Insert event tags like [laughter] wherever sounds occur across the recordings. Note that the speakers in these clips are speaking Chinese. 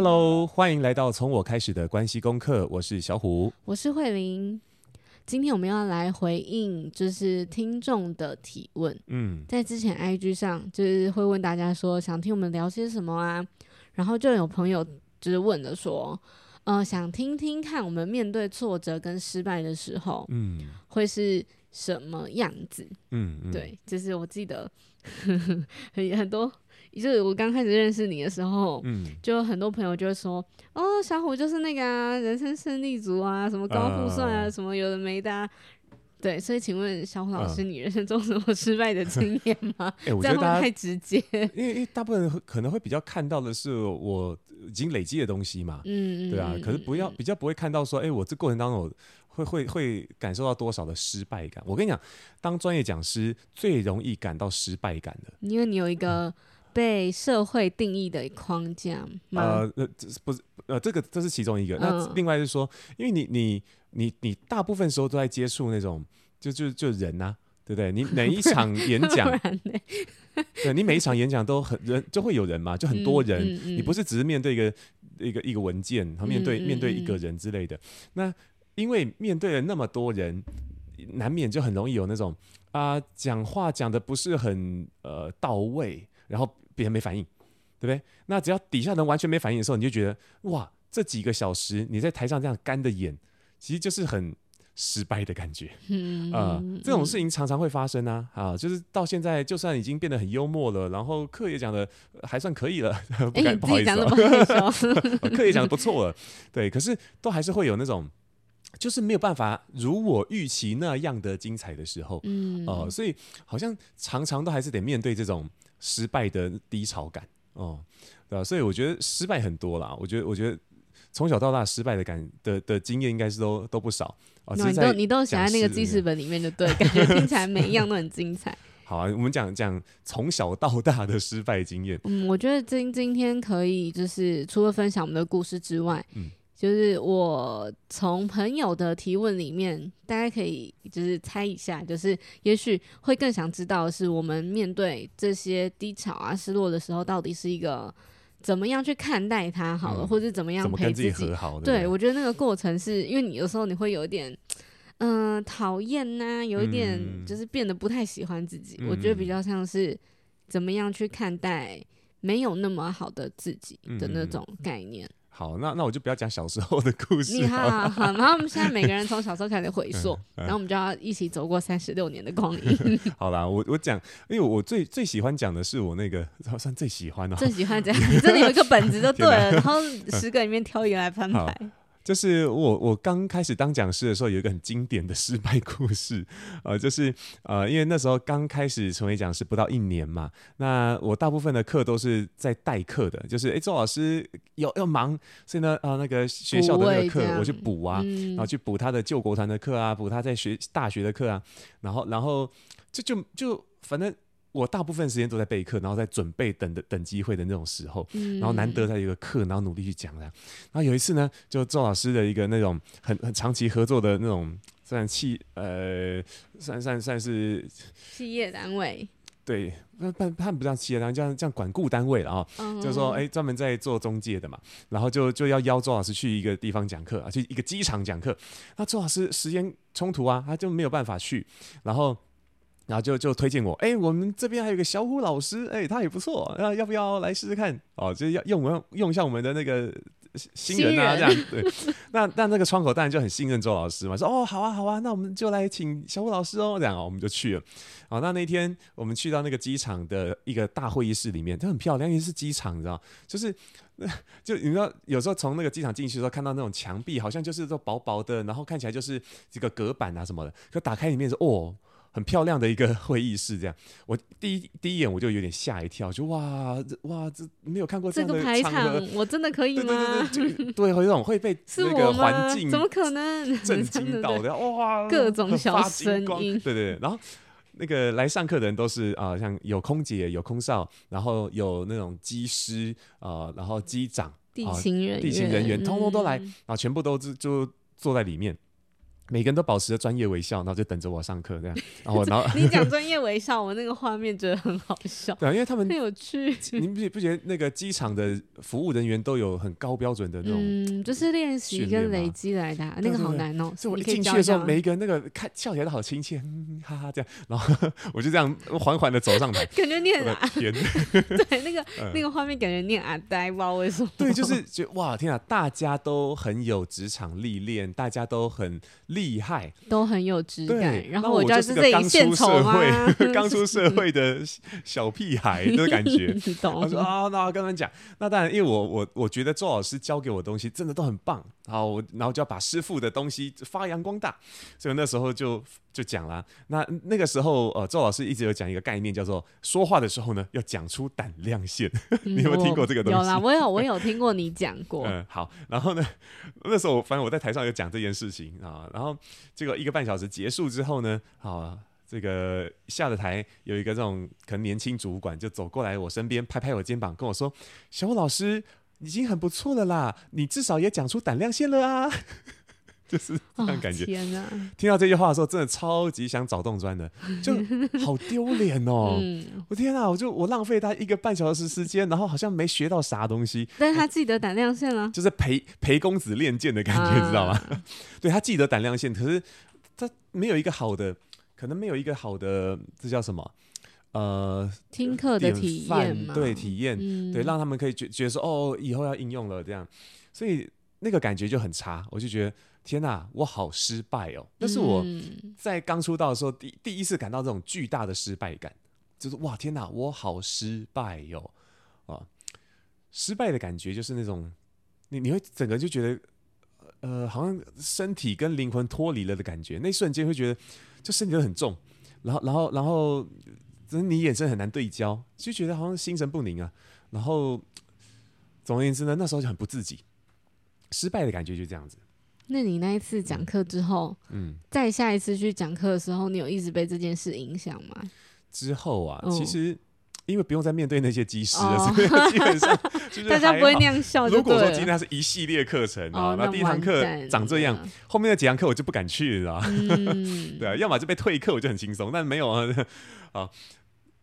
Hello，欢迎来到从我开始的关系功课。我是小虎，我是慧玲。今天我们要来回应，就是听众的提问。嗯，在之前 IG 上就是会问大家说，想听我们聊些什么啊？然后就有朋友就是问的说，呃，想听听看我们面对挫折跟失败的时候，嗯，会是什么样子？嗯，嗯对，就是我记得 [laughs] 很很多。就是我刚开始认识你的时候，嗯，就很多朋友就会说，哦，小虎就是那个啊，人生胜利组啊，什么高富帅啊，uh, 什么有的没的，啊。对，所以请问小虎老师，uh, 你人生中有什么失败的经 [laughs] 验吗？欸、我觉得这样会太直接，因为因为大部分人可能会比较看到的是我已经累积的东西嘛，嗯对啊，可是不要比较不会看到说，哎、欸，我这过程当中会会会感受到多少的失败感。我跟你讲，当专业讲师最容易感到失败感的，因为你有一个。嗯被社会定义的框架吗？呃，呃，不是呃，这个这是其中一个。嗯、那另外是说，因为你你你你大部分时候都在接触那种就就就人呐、啊，对不对？你 [laughs] 每一场演讲，[laughs] 对，你每一场演讲都很人就会有人嘛，就很多人。嗯嗯嗯、你不是只是面对一个一个一个文件，然后面对、面对一个人之类的。那因为面对了那么多人，难免就很容易有那种啊、呃，讲话讲的不是很呃到位。然后别人没反应，对不对？那只要底下人完全没反应的时候，你就觉得哇，这几个小时你在台上这样干的演，其实就是很失败的感觉。嗯啊、呃，这种事情常常会发生啊啊，就是到现在就算已经变得很幽默了，然后课也讲的还算可以了，[laughs] 不敢不好意思、啊，[laughs] 课也讲的不错了，对，可是都还是会有那种。就是没有办法如我预期那样的精彩的时候，嗯，哦、呃，所以好像常常都还是得面对这种失败的低潮感，哦、呃，对吧？所以我觉得失败很多啦。我觉得，我觉得从小到大失败的感的的经验应该是都都不少。哦、呃，你都你都写在那个记事本里面就对，感觉 [laughs] 听起来每一样都很精彩。好啊，我们讲讲从小到大的失败经验。嗯，我觉得今今天可以就是除了分享我们的故事之外，嗯。就是我从朋友的提问里面，大家可以就是猜一下，就是也许会更想知道的是，我们面对这些低潮啊、失落的时候，到底是一个怎么样去看待它好了，嗯、或者怎么样陪自己，自己和好？对，我觉得那个过程是因为你有时候你会有一点嗯讨厌呐，有一点就是变得不太喜欢自己。嗯、我觉得比较像是怎么样去看待没有那么好的自己的那种概念。嗯好，那那我就不要讲小时候的故事。你好，好，好，然后我们现在每个人从小时候开始回 [laughs] 溯，嗯嗯、然后我们就要一起走过三十六年的光阴。[laughs] 好啦，我我讲，因为我最最喜欢讲的是我那个，算最喜欢的、喔，最喜欢这样，[laughs] 你真的有一个本子就对了，然后十个里面挑一个来翻牌。就是我我刚开始当讲师的时候，有一个很经典的失败故事，呃，就是呃，因为那时候刚开始成为讲师不到一年嘛，那我大部分的课都是在代课的，就是哎，周老师有要忙，所以呢，啊、呃，那个学校的那个课我去补啊，嗯、然后去补他的救国团的课啊，补他在学大学的课啊，然后然后这就就反正。我大部分时间都在备课，然后在准备等的等机会的那种时候，嗯、然后难得在一个课，然后努力去讲的。然后有一次呢，就周老师的一个那种很很长期合作的那种算企呃算算算是企业单位，对，那他他们不叫企业单位，叫叫管顾单位了啊，嗯、就是说哎专门在做中介的嘛，然后就就要邀周老师去一个地方讲课啊，去一个机场讲课。那周老师时间冲突啊，他就没有办法去，然后。然后就就推荐我，哎，我们这边还有个小虎老师，哎，他也不错，那要不要来试试看？哦，就是要用我们用一下我们的那个新人啊，人这样对。[laughs] 那那那个窗口当然就很信任周老师嘛，说哦，好啊好啊，那我们就来请小虎老师哦，这样我们就去了。好，那那天我们去到那个机场的一个大会议室里面，它很漂亮，因为是机场，你知道，就是 [laughs] 就你知道有时候从那个机场进去的时候，看到那种墙壁好像就是都薄薄的，然后看起来就是这个隔板啊什么的，可打开里面是哦。很漂亮的一个会议室，这样。[laughs] 我第一第一眼我就有点吓一跳，就哇这哇这没有看过这这个排场，我真的可以吗？对对对，对，会 [laughs] 有种会被 [laughs] 那个环境怎么可能震惊到的哇，各种小声音，对对对，然后。那个来上课的人都是啊、呃，像有空姐、有空少，然后有那种机师啊、呃，然后机长、地勤人员、地勤人员，通通都来，然后全部都就就坐在里面。每个人都保持着专业微笑，然后就等着我上课这样。[laughs] 然后，然后你讲专业微笑，我那个画面觉得很好笑。对啊，因为他们很有趣。你不不觉得那个机场的服务人员都有很高标准的那种？嗯，就是练习跟累积来的，那个好难哦。所以我一进去的时候，每一个人那个看笑起来都好亲切，哈哈这样。然后 [laughs] 我就这样缓缓的走上台，[laughs] 感觉你很阿天。对，那个那个画面感觉你很阿呆，不知道为什么。对，就是觉得哇天啊，大家都很有职场历练，大家都很厉害。都很有质感，然后我就是个刚出社会、[laughs] [laughs] 刚出社会的小屁孩的感觉。[laughs] 懂他说啊，那我跟他们讲，那当然，因为我我我觉得周老师教给我的东西真的都很棒，然后我然后就要把师傅的东西发扬光大，所以那时候就就讲了。那那个时候，呃，周老师一直有讲一个概念，叫做说话的时候呢，要讲出胆量线。嗯、[laughs] 你有没有听过这个东西？有啦，我有我有听过你讲过。[laughs] 嗯，好。然后呢，那时候反正我在台上有讲这件事情啊，然后这个一个半小时结束之后呢，好，这个下了台有一个这种可能年轻主管就走过来我身边，拍拍我肩膀，跟我说：“小武老师已经很不错了啦，你至少也讲出胆量线了啊。[laughs] ”就是这样感觉。天哪！听到这句话的时候，真的超级想找洞钻的，就好丢脸哦！[laughs] 嗯、我天哪！我就我浪费他一个半小时时间，然后好像没学到啥东西。但是他记得胆量线了，就是陪陪公子练剑的感觉，啊、知道吗？[laughs] 对，他记得胆量线，可是。他没有一个好的，可能没有一个好的，这叫什么？呃，听课的体验，对，体验，嗯、对，让他们可以觉觉得说，哦，以后要应用了这样，所以那个感觉就很差。我就觉得，天哪，我好失败哦！那是我在刚出道的时候第第一次感到这种巨大的失败感，就是哇，天哪，我好失败哟、哦！啊，失败的感觉就是那种，你你会整个就觉得。呃，好像身体跟灵魂脱离了的感觉，那一瞬间会觉得，就身体都很重，然后，然后，然后，只是你眼神很难对焦，就觉得好像心神不宁啊。然后，总而言之呢，那时候就很不自己，失败的感觉就这样子。那你那一次讲课之后，嗯，再下一次去讲课的时候，你有一直被这件事影响吗？之后啊，其实。嗯因为不用再面对那些机师了，所以基本上 [laughs] 大家不会那样笑。如果说今天是一系列课程啊，那第一堂课长这样，后面的几堂课我就不敢去了，[laughs] 对啊，要么就被退课，我就很轻松。但没有啊，啊，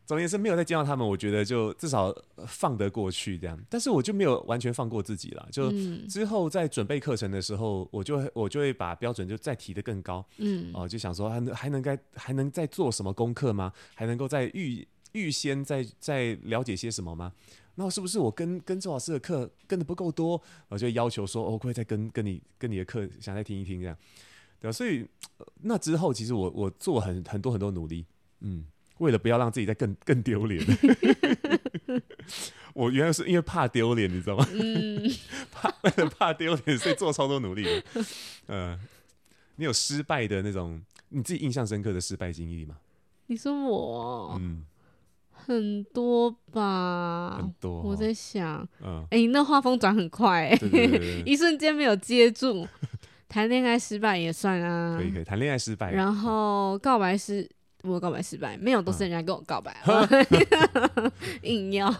总而言之没有再见到他们，我觉得就至少放得过去这样。但是我就没有完全放过自己了，就之后在准备课程的时候，我就我就会把标准就再提得更高，嗯，哦，就想说还能还能该还能再做什么功课吗？还能够再预。预先在在了解些什么吗？那是不是我跟跟周老师的课跟的不够多？我就要求说，我会再跟跟你跟你的课想再听一听这样，对，所以那之后其实我我做很很多很多努力，嗯，为了不要让自己再更更丢脸。[laughs] 我原来是因为怕丢脸，你知道吗？[laughs] 嗯、怕为了怕丢脸，所以做超多努力的。嗯、呃，你有失败的那种你自己印象深刻的失败经历吗？你说我，嗯。很多吧，很多。我在想，嗯，哎，那画风转很快，哎，一瞬间没有接住。[laughs] 谈恋爱失败也算啊，可以可以，谈恋爱失败。然后告白失，我告白失败，没有，都是人家跟我告白，[laughs] 硬要。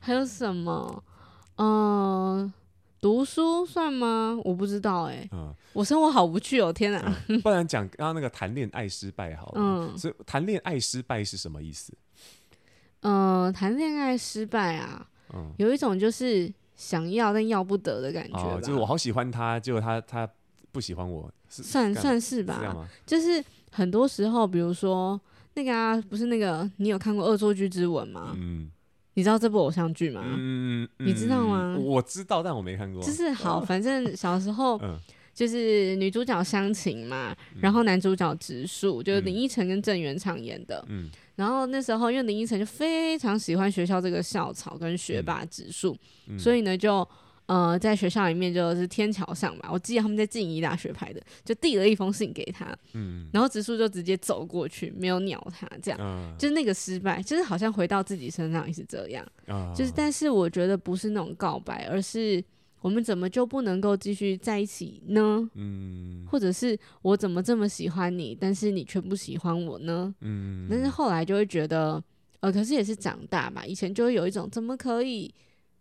还有什么？嗯，读书算吗？我不知道，哎，我生活好无趣哦，天哪！不然讲刚刚那个谈恋爱失败好了，嗯，所以谈恋爱失败是什么意思？嗯，谈恋爱失败啊，嗯，有一种就是想要但要不得的感觉，哦，就是我好喜欢他，结果他他不喜欢我，算算是吧，是就是很多时候，比如说那个啊，不是那个，你有看过《恶作剧之吻》吗？嗯，你知道这部偶像剧吗？嗯，你知道吗？我知道，但我没看过。就是好，反正小时候，就是女主角湘琴嘛，然后男主角植树，就是林依晨跟郑元畅演的，嗯。然后那时候，因为林依晨就非常喜欢学校这个校草跟学霸直树，嗯嗯、所以呢，就呃，在学校里面就是天桥上嘛，我记得他们在静宜大学拍的，就递了一封信给他，嗯，然后直树就直接走过去，没有鸟他，这样，嗯、就是那个失败，就是好像回到自己身上也是这样，嗯、就是但是我觉得不是那种告白，而是我们怎么就不能够继续在一起呢？嗯，或者是我怎么这么喜欢你，但是你却不喜欢我呢？嗯，但是后来就会觉得，呃，可是也是长大吧，以前就会有一种怎么可以。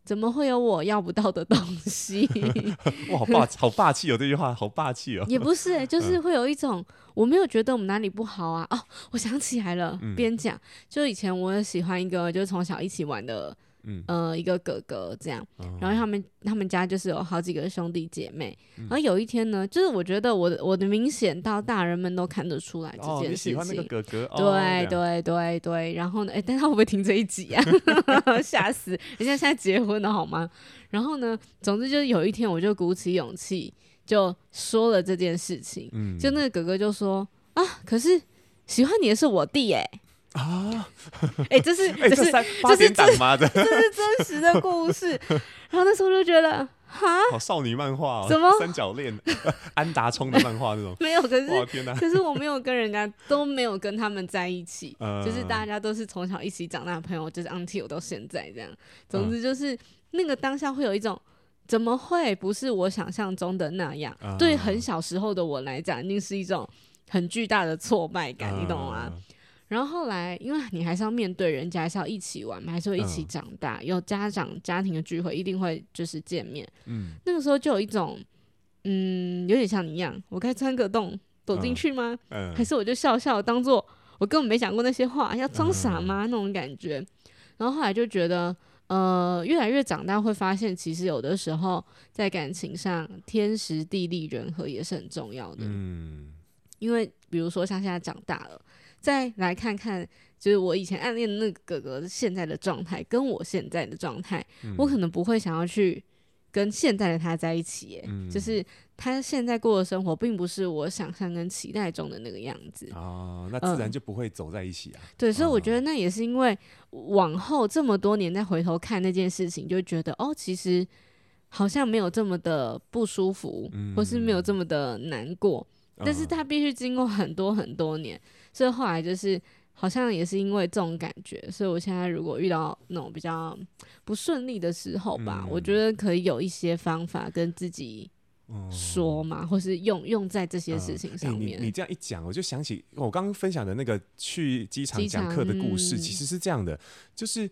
怎么会有我要不到的东西？[laughs] 哇，好霸，好霸气哦！这句话好霸气哦。也不是、欸，就是会有一种，我没有觉得我们哪里不好啊。哦，我想起来了，边讲、嗯，就以前我喜欢一个，就是从小一起玩的。嗯，呃，一个哥哥这样，嗯、然后他们他们家就是有好几个兄弟姐妹，嗯、然后有一天呢，就是我觉得我的我的明显到大人们都看得出来这件事情。哦、你喜欢那个哥哥？对、哦、对对对，然后呢，哎，但他会不会听这一集啊？[laughs] 吓死！人家现在结婚了好吗？然后呢，总之就是有一天，我就鼓起勇气就说了这件事情。嗯，就那个哥哥就说啊，可是喜欢你的是我弟哎。啊！[laughs] 哎、欸，这是这是这是真这是真实的故事。然后那时候就觉得，哈，好少女漫画哦，什么三角恋，安达充的漫画那种。没有，可是天哪，可是我没有跟人家都没有跟他们在一起，嗯、就是大家都是从小一起长大的朋友，就是 until 到现在这样。总之就是、嗯、那个当下会有一种，怎么会不是我想象中的那样？嗯、对很小时候的我来讲，一定是一种很巨大的挫败感，嗯、你懂吗？然后后来，因为你还是要面对人家，还是要一起玩嘛，还是会一起长大。嗯、有家长家庭的聚会，一定会就是见面。嗯，那个时候就有一种，嗯，有点像你一样，我该钻个洞躲进去吗？嗯嗯、还是我就笑笑，当做我根本没讲过那些话，要装傻吗？嗯、那种感觉。然后后来就觉得，呃，越来越长大，会发现其实有的时候在感情上，天时地利人和也是很重要的。嗯，因为比如说像现在长大了。再来看看，就是我以前暗恋的那个哥哥现在的状态，跟我现在的状态，嗯、我可能不会想要去跟现在的他在一起，嗯、就是他现在过的生活，并不是我想象跟期待中的那个样子。哦，那自然就不会走在一起啊。嗯、对，所以我觉得那也是因为往后这么多年再回头看那件事情，就觉得哦，其实好像没有这么的不舒服，嗯、或是没有这么的难过，嗯、但是他必须经过很多很多年。所以后来就是好像也是因为这种感觉，所以我现在如果遇到那种比较不顺利的时候吧，嗯、我觉得可以有一些方法跟自己说嘛，嗯、或是用用在这些事情上面。你你这样一讲，我就想起我刚刚分享的那个去机场讲课的故事，其实是这样的，嗯、就是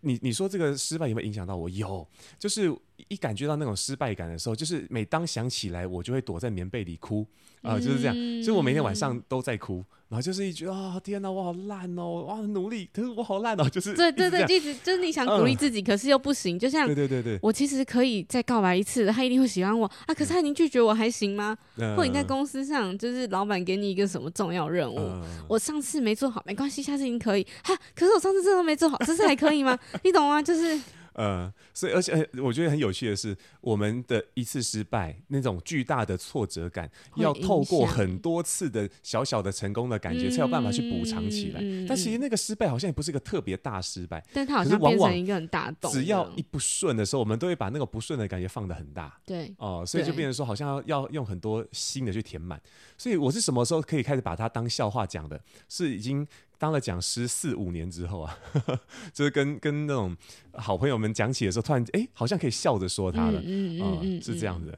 你你说这个失败有没有影响到我？有，就是一感觉到那种失败感的时候，就是每当想起来，我就会躲在棉被里哭啊、呃，就是这样，嗯、所以我每天晚上都在哭。然后就是一句啊、哦，天哪，我好烂哦，哇，努力，可是我好烂哦，[laughs] 就是对对对，一直就是你想鼓励自己，嗯、可是又不行，就像对对对对，我其实可以再告白一次，他一定会喜欢我啊，可是他已经拒绝我，还行吗？嗯、或者你在公司上，就是老板给你一个什么重要任务，嗯、我上次没做好，没关系，下次一定可以。哈，可是我上次真的没做好，这次还可以吗？[laughs] 你懂吗？就是。呃，所以而且我觉得很有趣的是，我们的一次失败，那种巨大的挫折感，要透过很多次的小小的成功的感觉，才有办法去补偿起来。但其实那个失败好像也不是一个特别大失败，但它好像变成一个很大洞。只要一不顺的时候，我们都会把那个不顺的感觉放得很大。对，哦、呃，所以就变成说，好像要要用很多新的去填满。所以我是什么时候可以开始把它当笑话讲的？是已经。当了讲师四五年之后啊，呵呵就是跟跟那种好朋友们讲起的时候，突然哎、欸，好像可以笑着说他了，嗯嗯嗯，嗯，是这样的。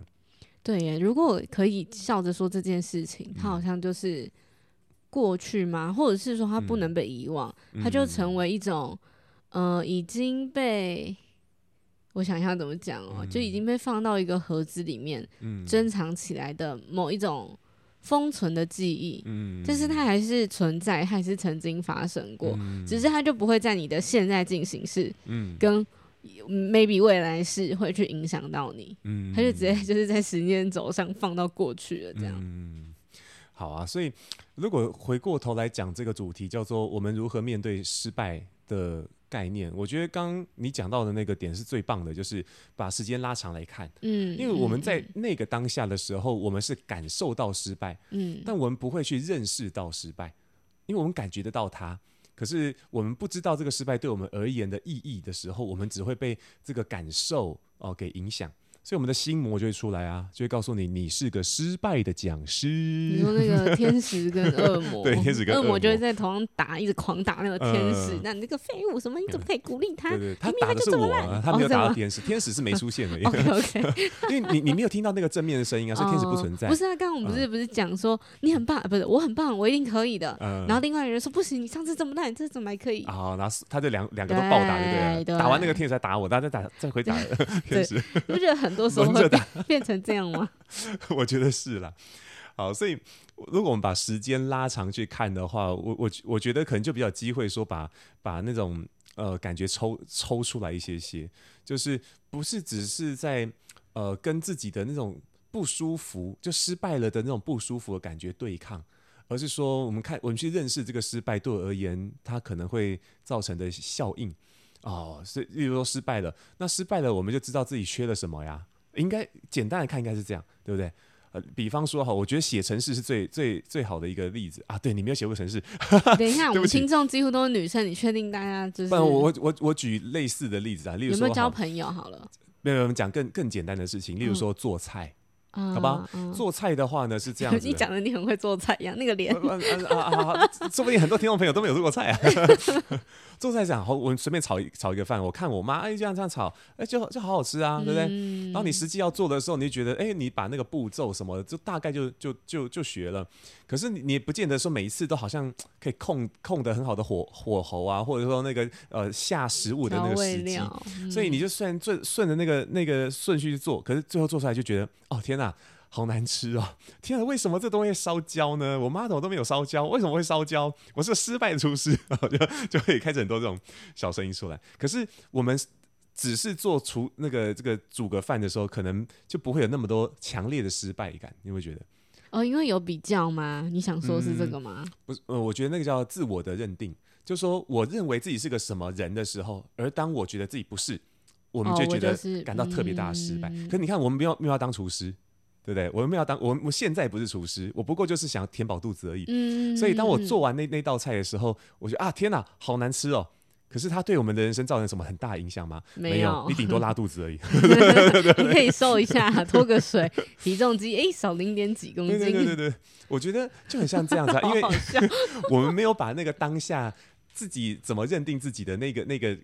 对耶，如果可以笑着说这件事情，他好像就是过去吗？或者是说他不能被遗忘，他、嗯、就成为一种呃已经被我想一下怎么讲哦，嗯、就已经被放到一个盒子里面，嗯，珍藏起来的某一种。封存的记忆，嗯，但是它还是存在，还是曾经发生过，嗯、只是它就不会在你的现在进行式，嗯，跟 maybe 未来式会去影响到你，嗯，它就直接就是在时间轴上放到过去了，这样，嗯，好啊，所以如果回过头来讲这个主题，叫做我们如何面对失败的。概念，我觉得刚刚你讲到的那个点是最棒的，就是把时间拉长来看，嗯，因为我们在那个当下的时候，我们是感受到失败，嗯，但我们不会去认识到失败，因为我们感觉得到它，可是我们不知道这个失败对我们而言的意义的时候，我们只会被这个感受哦给影响。所以我们的心魔就会出来啊，就会告诉你你是个失败的讲师。你说那个天使跟恶魔，[laughs] 对，天使跟恶魔，魔就会在头上打，一直狂打那个天使。那、呃、你这个废物，什么？你怎么可以鼓励他？对，对对，他打的是我、啊，他没有打到天使，哦、天使是没出现的。[laughs] OK OK，[laughs] 因为你你没有听到那个正面的声音啊，所以天使不存在。哦、不是啊，刚刚我们不是、嗯、不是讲说你很棒，不是我很棒，我一定可以的。嗯、然后另外一个人说不行，你上次这么烂，你这次怎么还可以？啊，然后他就两两个都暴打，对不对？对，打完那个天使再打我，大家再打再回打天使。你不觉得很多时候会变 [laughs] 变成这样吗？[laughs] 我觉得是啦。好，所以如果我们把时间拉长去看的话，我我我觉得可能就比较机会说把把那种呃感觉抽抽出来一些些，就是不是只是在呃跟自己的那种不舒服就失败了的那种不舒服的感觉对抗，而是说我们看我们去认识这个失败对我而言它可能会造成的效应哦，是例如说失败了，那失败了我们就知道自己缺了什么呀？应该简单的看应该是这样，对不对？呃，比方说哈，我觉得写程式是最最最好的一个例子啊。对，你没有写过程式。等一下，我们听众几乎都是女生，你确定大家就是？不，我我我我举类似的例子啊，例如说，有没有交朋友好了？没有，我们讲更更简单的事情，例如说做菜。嗯好吧，嗯、做菜的话呢是这样子。你讲的你很会做菜一样，那个脸。啊啊啊！说不定很多听众朋友都没有做过菜啊。做菜讲好，我们随便炒一炒一个饭，我看我妈哎这样这样炒，哎就就好好吃啊，对不对？然后你实际要做的时候，你就觉得哎，你把那个步骤什么的，就大概就就就就学了。可是你你不见得说每一次都好像可以控控得很好的火火候啊，或者说那个呃下食物的那个时机，所以你就算顺顺着那个那个顺序去做，可是最后做出来就觉得哦天。那好难吃哦！[laughs] 天啊，为什么这东西烧焦呢？我妈的都没有烧焦，为什么会烧焦？我是个失败的厨师，[laughs] 就就可以开始很多这种小声音出来。可是我们只是做厨那个这个煮个饭的时候，可能就不会有那么多强烈的失败感。你会觉得？哦，因为有比较吗？你想说是这个吗？嗯、不是，呃，我觉得那个叫自我的认定，就是说我认为自己是个什么人的时候，而当我觉得自己不是，我们就觉得感到特别大的失败。哦嗯、可是你看，我们没有没有要当厨师。对不对？我们要当，我我现在不是厨师，我不过就是想填饱肚子而已。嗯，所以当我做完那那道菜的时候，我觉得啊，天哪，好难吃哦！可是它对我们的人生造成什么很大影响吗？没有，你顶多拉肚子而已。[laughs] 你可以瘦一下，[laughs] 脱个水，体重机哎少零点几公斤。对对对对，我觉得就很像这样子，啊，[laughs] 因为我们没有把那个当下自己怎么认定自己的那个那个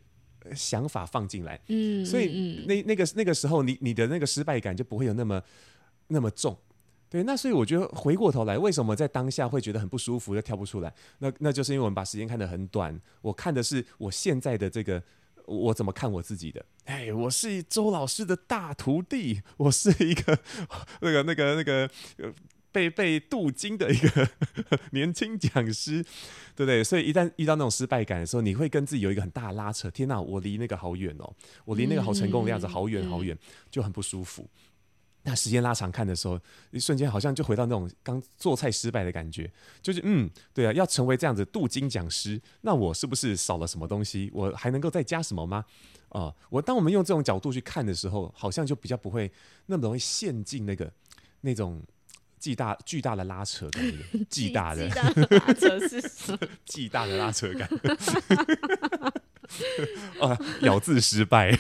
想法放进来。嗯，所以那那个那个时候，你你的那个失败感就不会有那么。那么重，对，那所以我觉得回过头来，为什么在当下会觉得很不舒服，又跳不出来？那那就是因为我们把时间看得很短。我看的是我现在的这个，我怎么看我自己的？哎，我是周老师的大徒弟，我是一个 [laughs] 那个那个那个被被镀金的一个 [laughs] 年轻讲师，对不对？所以一旦遇到那种失败感的时候，你会跟自己有一个很大的拉扯。天哪，我离那个好远哦，我离那个好成功的样子好远好远，就很不舒服。那时间拉长看的时候，一瞬间好像就回到那种刚做菜失败的感觉，就是嗯，对啊，要成为这样子镀金讲师，那我是不是少了什么东西？我还能够再加什么吗？啊、呃，我当我们用这种角度去看的时候，好像就比较不会那么容易陷进那个那种巨大巨大的拉扯的那个 [laughs] 巨大的拉扯是什么？[laughs] 巨大的拉扯感，[laughs] 啊，咬字失败，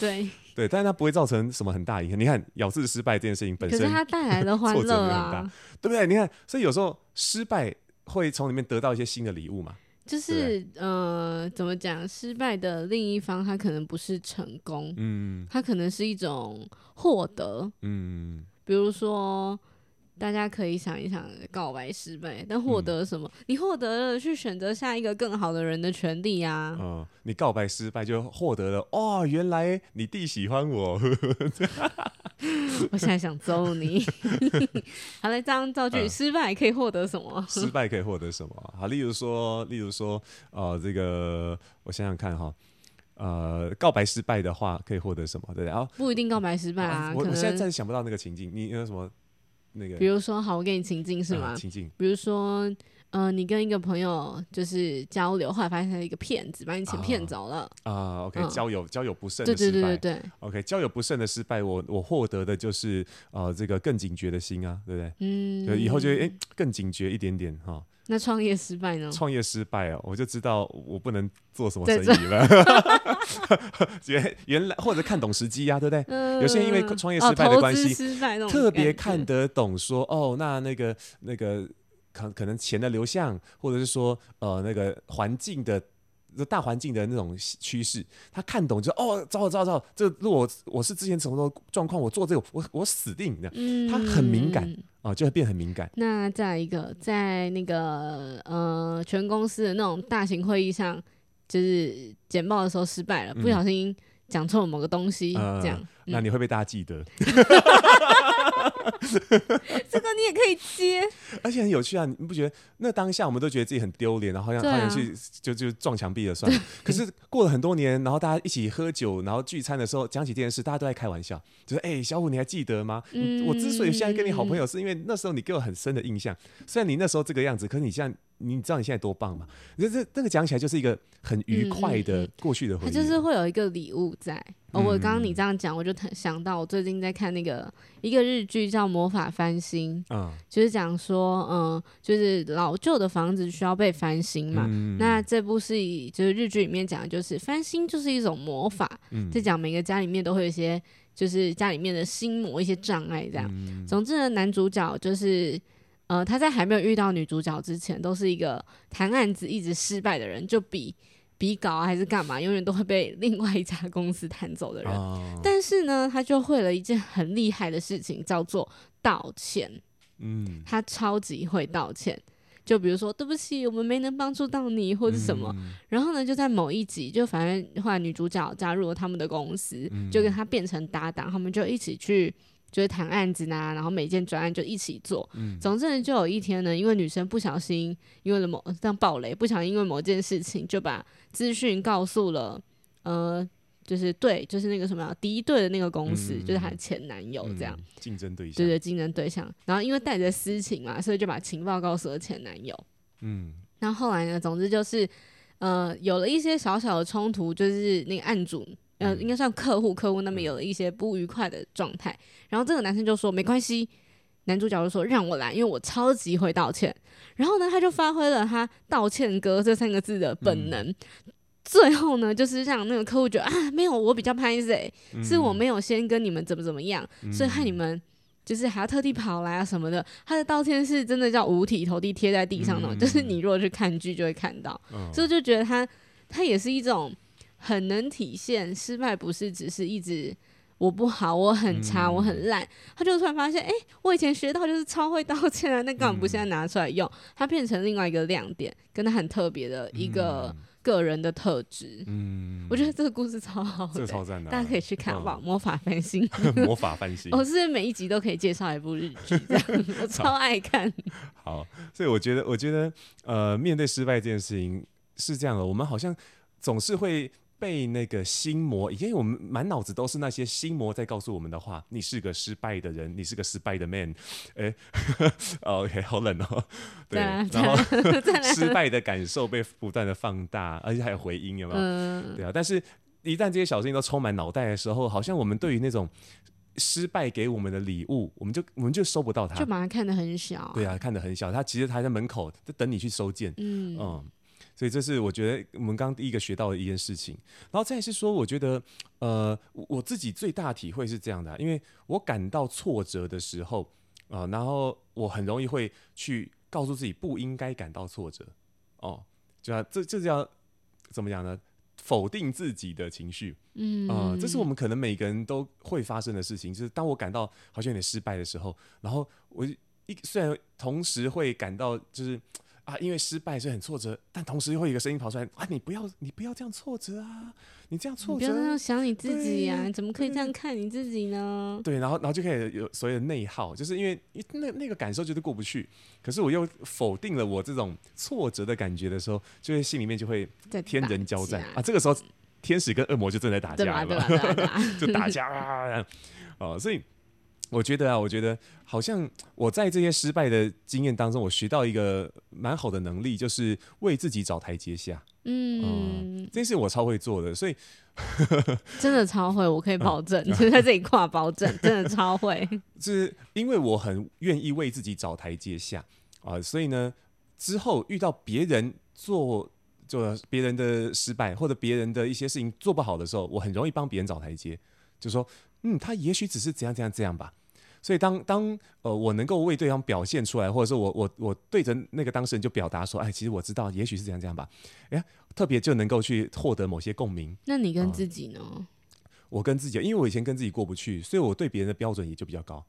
对。对，但是它不会造成什么很大影响。你看，咬字失败这件事情本身，可是它带来的欢 [laughs] 乐啊，对不对？你看，所以有时候失败会从里面得到一些新的礼物嘛。就是呃，怎么讲？失败的另一方，他可能不是成功，嗯，他可能是一种获得，嗯，比如说。大家可以想一想，告白失败，但获得什么？嗯、你获得了去选择下一个更好的人的权利呀、啊。嗯，你告白失败就获得了哦，原来你弟喜欢我。[laughs] 我现在想揍你。[laughs] 好嘞，这样造句，嗯、失败可以获得什么？[laughs] 失败可以获得什么？好，例如说，例如说，呃，这个我想想看哈，呃，告白失败的话可以获得什么？对不对？啊，不一定告白失败啊。我我现在暂时想不到那个情境，你有什么？那个，比如说，好，我给你情境是吗？情境，比如说，呃，你跟一个朋友就是交流，后来发现他是一个骗子，把你钱骗走了啊。OK，交友交友不慎的失败，对对对对。OK，交友不慎的失败，我我获得的就是呃这个更警觉的心啊，对不对？嗯，对，以后就诶更警觉一点点哈。那创业失败呢？创业失败哦，我就知道我不能做什么生意了。[laughs] 原原来或者看懂时机呀，对不对？嗯、有些人因为创业失败的关系，哦、特别看得懂说哦，那那个那个可可能钱的流向，或者是说呃那个环境的。大环境的那种趋势，他看懂就哦，糟了糟了糟了，这如果我，是之前什么状况，我做这个，我我死定的。嗯，他很敏感啊、哦，就会变很敏感。那再一个，在那个呃全公司的那种大型会议上，就是简报的时候失败了，不小心讲错了某个东西，嗯、这样、嗯，那你会被大家记得。[laughs] [laughs] 这个你也可以接，而且很有趣啊！你不觉得？那当下我们都觉得自己很丢脸，然后好像好像去就就撞墙壁了算了。可是过了很多年，然后大家一起喝酒，然后聚餐的时候讲起这件事，大家都在开玩笑，就说哎、欸，小虎你还记得吗？嗯、我之所以现在跟你好朋友，是因为那时候你给我很深的印象。虽然你那时候这个样子，可是你现在。你知道你现在多棒吗？这这那个讲起来就是一个很愉快的过去的回忆。它就是会有一个礼物在。哦，我刚刚你这样讲，我就想到我最近在看那个一个日剧叫《魔法翻新》，嗯，就是讲说，嗯，就是老旧的房子需要被翻新嘛。嗯、那这部是以就是日剧里面讲的就是翻新就是一种魔法，嗯，就讲每个家里面都会有一些就是家里面的心魔一些障碍这样。嗯、总之呢，男主角就是。呃，他在还没有遇到女主角之前，都是一个谈案子一直失败的人，就比比稿啊还是干嘛，永远都会被另外一家公司弹走的人。哦。但是呢，他就会了一件很厉害的事情，叫做道歉。嗯，他超级会道歉。就比如说，对不起，我们没能帮助到你，或者什么。嗯。然后呢，就在某一集，就反正后来女主角加入了他们的公司，嗯，就跟他变成搭档，他们就一起去。就是谈案子呐，然后每件专案就一起做。嗯，总之呢，就有一天呢，因为女生不小心，因为了某这样暴雷，不小心因为某件事情就把资讯告诉了，呃，就是对，就是那个什么敌对的那个公司，嗯、就是她的前男友这样竞、嗯、争对象，对对，竞争对象。然后因为带着私情嘛，所以就把情报告诉了前男友。嗯，然后后来呢，总之就是，呃，有了一些小小的冲突，就是那个案主。呃，应该算客户，客户那边有了一些不愉快的状态，然后这个男生就说没关系，男主角就说让我来，因为我超级会道歉。然后呢，他就发挥了他道歉哥这三个字的本能，嗯、最后呢，就是让那个客户觉得啊，没有我比较拍谢，是我没有先跟你们怎么怎么样，嗯、所以害你们就是还要特地跑来啊什么的。他的道歉是真的叫五体投地贴在地上的，嗯、就是你如果去看剧就会看到，嗯、所以就觉得他他也是一种。很能体现失败不是只是一直我不好，我很差，嗯、我很烂。他就突然发现，哎、欸，我以前学到就是超会道歉啊，那干嘛不现在拿出来用？它变成另外一个亮点，跟他很特别的一个个人的特质。嗯，我觉得这个故事超好，这个超赞的，大家可以去看好不好？魔法翻新，[laughs] 魔法翻新。我是每一集都可以介绍一部日剧，这样我 [laughs] 超爱看。好，所以我觉得，我觉得，呃，面对失败这件事情是这样的，我们好像总是会。被那个心魔，因为我们满脑子都是那些心魔在告诉我们的话。你是个失败的人，你是个失败的 man。哎，[laughs] OK，好冷哦。对，然后 [laughs] 失败的感受被不断的放大，而且还有回音，有没有？嗯、对啊。但是，一旦这些小事情都充满脑袋的时候，好像我们对于那种失败给我们的礼物，我们就我们就收不到它，就把它看得很小、啊。对啊，看得很小。它其实还在门口，就等你去收件。嗯嗯。所以这是我觉得我们刚刚第一个学到的一件事情，然后再是说，我觉得呃我自己最大体会是这样的，因为我感到挫折的时候啊、呃，然后我很容易会去告诉自己不应该感到挫折哦，就要这这叫怎么讲呢？否定自己的情绪，嗯啊、呃，这是我们可能每个人都会发生的事情，就是当我感到好像有点失败的时候，然后我一虽然同时会感到就是。啊，因为失败所以很挫折，但同时又会有一个声音跑出来啊，你不要，你不要这样挫折啊，你这样挫折，你不要这样想你。自己呀、怎么可以这样看你自己呢？对，然后，然后就开始有所谓的内耗，就是因为那那个感受就是过不去，可是我又否定了我这种挫折的感觉的时候，就会心里面就会天人交战啊，这个时候天使跟恶魔就正在打架了，[laughs] 就打架啊，哦，所以。我觉得啊，我觉得好像我在这些失败的经验当中，我学到一个蛮好的能力，就是为自己找台阶下。嗯，嗯，这件事我超会做的，所以 [laughs] 真的超会，我可以保证，就 [laughs] 在这里挂保证，真的超会。[laughs] 就是因为我很愿意为自己找台阶下啊，所以呢，之后遇到别人做做别人的失败或者别人的一些事情做不好的时候，我很容易帮别人找台阶，就说嗯，他也许只是怎样怎样这样吧。所以当当呃我能够为对方表现出来，或者说我我我对着那个当事人就表达说，哎，其实我知道，也许是这样这样吧。哎，特别就能够去获得某些共鸣。那你跟自己呢？呃、我跟自己，因为我以前跟自己过不去，所以我对别人的标准也就比较高。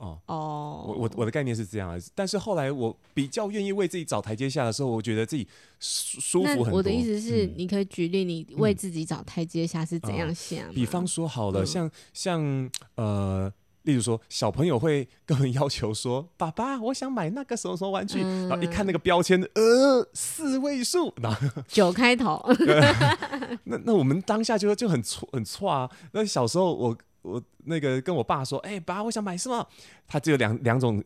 哦哦，我我我的概念是这样，但是后来我比较愿意为自己找台阶下的时候，我觉得自己舒舒服很多。我的意思是，你可以举例，你为自己找台阶下是怎样想、嗯嗯？比方说，好了，像像呃。例如说，小朋友会跟人要求说：“爸爸，我想买那个什么什么玩具。嗯”然后一看那个标签，呃，四位数，然后九开头。[laughs] 那那我们当下就就很错很错啊。那小时候我我那个跟我爸说：“哎、欸，爸，我想买什么？”他只有两两种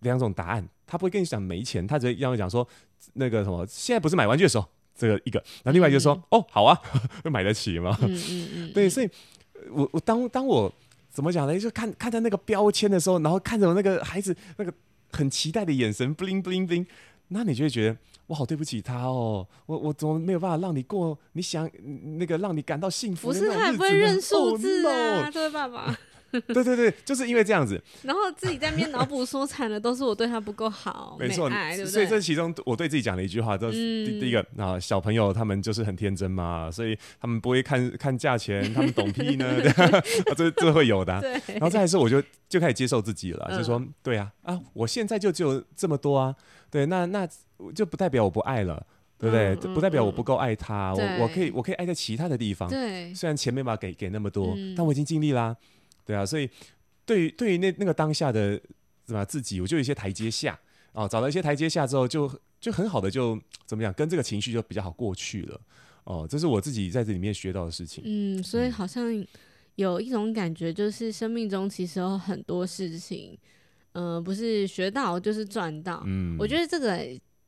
两种答案，他不会跟你讲没钱，他只会让我讲说那个什么，现在不是买玩具的时候。这个一个，那另外就是说：“嗯、哦，好啊，[laughs] 买得起吗？”嗯嗯嗯。对，所以我我当当我。怎么讲呢？就看看到那个标签的时候，然后看着我那个孩子那个很期待的眼神，bling bling bling，那你就会觉得我好对不起他哦，我我怎么没有办法让你过你想那个让你感到幸福？不是，他也不会认数字啊，这位爸爸。[laughs] 对对对，就是因为这样子，然后自己在那边脑补说惨的都是我对他不够好，没错，对对，所以这其中我对自己讲了一句话，就是第、嗯、第一个啊，小朋友他们就是很天真嘛，所以他们不会看看价钱，他们懂屁呢，[laughs] [laughs] 这这会有的、啊。然后再来是我就就开始接受自己了，嗯、就说对啊啊，我现在就只有这么多啊，对，那那就不代表我不爱了，对不对？不代表我不够爱他，我我可以我可以爱在其他的地方，对，虽然钱没办法给给那么多，嗯、但我已经尽力啦。对啊，所以对于对于那那个当下的怎么自己，我就有一些台阶下哦，找到一些台阶下之后就，就就很好的就怎么样，跟这个情绪就比较好过去了哦。这是我自己在这里面学到的事情。嗯，所以好像有一种感觉，就是生命中其实有很多事情，嗯、呃，不是学到就是赚到。嗯，我觉得这个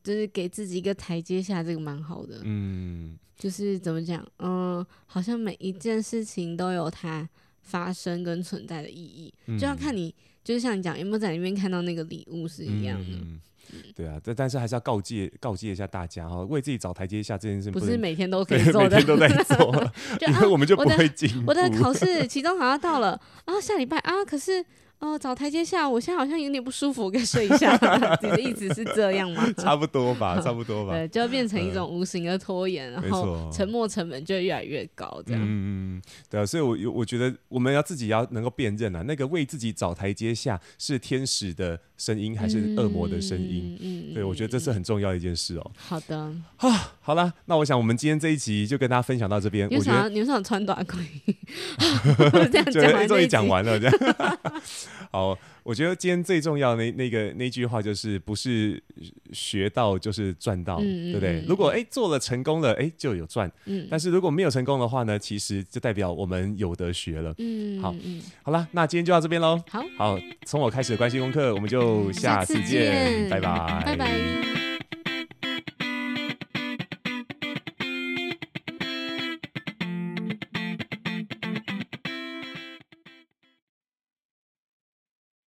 就是给自己一个台阶下，这个蛮好的。嗯，就是怎么讲，嗯、呃，好像每一件事情都有它。发生跟存在的意义，嗯、就要看你，就是像你讲，有没有在里面看到那个礼物是一样的。对啊，但但是还是要告诫告诫一下大家哈，为自己找台阶下这件事情不，不是每天都 [laughs] 可以做的，每天都在做，[laughs] 就因为我们就不会进、啊。我的考试期中考要到了啊，下礼拜啊，可是。哦，找台阶下，我现在好像有点不舒服，我可以睡一下。[laughs] 你的意思是这样吗？[laughs] 差不多吧，[laughs] 差不多吧。对，就要变成一种无形的拖延，嗯、然后沉默成本就越来越高，这样。嗯嗯，对啊，所以我我觉得我们要自己要能够辨认啊，那个为自己找台阶下是天使的声音还是恶魔的声音？嗯，对，我觉得这是很重要的一件事哦。好的，啊，好了，那我想我们今天这一集就跟大家分享到这边。你想要你想穿短裤？这样讲终于讲完了，这样。好，我觉得今天最重要的那那个那句话就是不是学到就是赚到，嗯、对不对？如果哎做了成功了，哎就有赚，嗯、但是如果没有成功的话呢，其实就代表我们有得学了。嗯，好，嗯、好了，那今天就到这边喽。好，好，从我开始的关系功课，我们就下次见，次见拜拜，拜拜。